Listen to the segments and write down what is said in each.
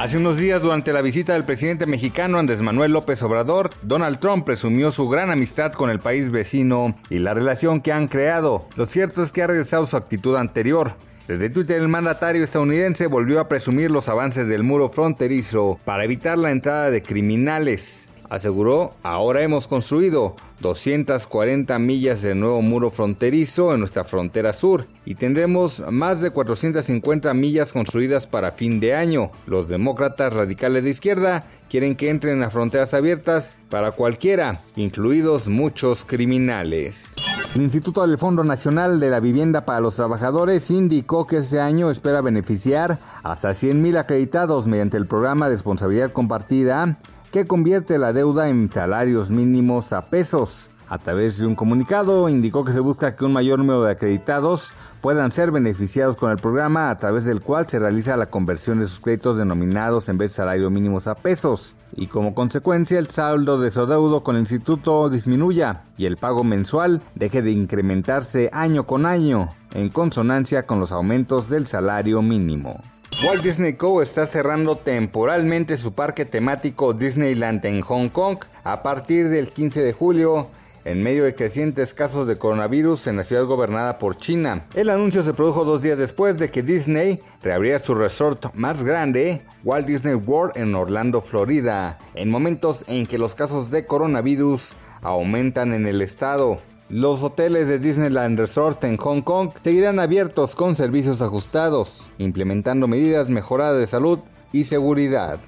Hace unos días, durante la visita del presidente mexicano Andrés Manuel López Obrador, Donald Trump presumió su gran amistad con el país vecino y la relación que han creado. Lo cierto es que ha regresado su actitud anterior. Desde Twitter el mandatario estadounidense volvió a presumir los avances del muro fronterizo para evitar la entrada de criminales. Aseguró, ahora hemos construido 240 millas de nuevo muro fronterizo en nuestra frontera sur y tendremos más de 450 millas construidas para fin de año. Los demócratas radicales de izquierda quieren que entren a fronteras abiertas para cualquiera, incluidos muchos criminales. El Instituto del Fondo Nacional de la Vivienda para los Trabajadores indicó que este año espera beneficiar hasta 100.000 acreditados mediante el programa de responsabilidad compartida que convierte la deuda en salarios mínimos a pesos. A través de un comunicado indicó que se busca que un mayor número de acreditados puedan ser beneficiados con el programa a través del cual se realiza la conversión de sus créditos denominados en vez de salario mínimos a pesos y como consecuencia el saldo de su deudo con el instituto disminuya y el pago mensual deje de incrementarse año con año en consonancia con los aumentos del salario mínimo. Walt Disney Co. está cerrando temporalmente su parque temático Disneyland en Hong Kong a partir del 15 de julio en medio de crecientes casos de coronavirus en la ciudad gobernada por China. El anuncio se produjo dos días después de que Disney reabriera su resort más grande, Walt Disney World en Orlando, Florida, en momentos en que los casos de coronavirus aumentan en el estado. Los hoteles de Disneyland Resort en Hong Kong seguirán abiertos con servicios ajustados, implementando medidas mejoradas de salud y seguridad.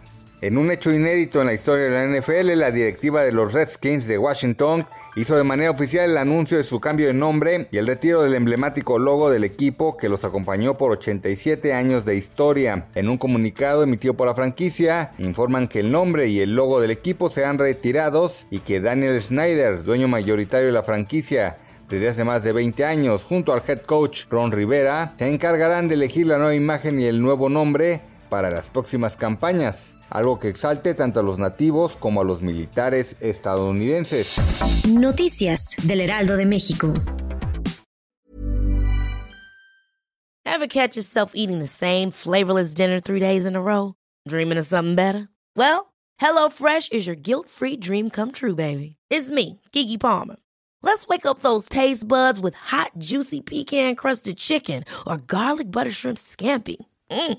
En un hecho inédito en la historia de la NFL, la directiva de los Redskins de Washington hizo de manera oficial el anuncio de su cambio de nombre y el retiro del emblemático logo del equipo que los acompañó por 87 años de historia. En un comunicado emitido por la franquicia, informan que el nombre y el logo del equipo serán retirados y que Daniel Snyder, dueño mayoritario de la franquicia, desde hace más de 20 años, junto al head coach Ron Rivera, se encargarán de elegir la nueva imagen y el nuevo nombre para las próximas campañas algo que exalte tanto a los nativos como a los militares estadounidenses. Noticias del Heraldo de México. Ever catch yourself eating the same flavorless dinner three days in a row? Dreaming of something better? Well, HelloFresh is your guilt-free dream come true, baby. It's me, Kiki Palmer. Let's wake up those taste buds with hot, juicy pecan-crusted chicken or garlic butter shrimp scampi. Mm.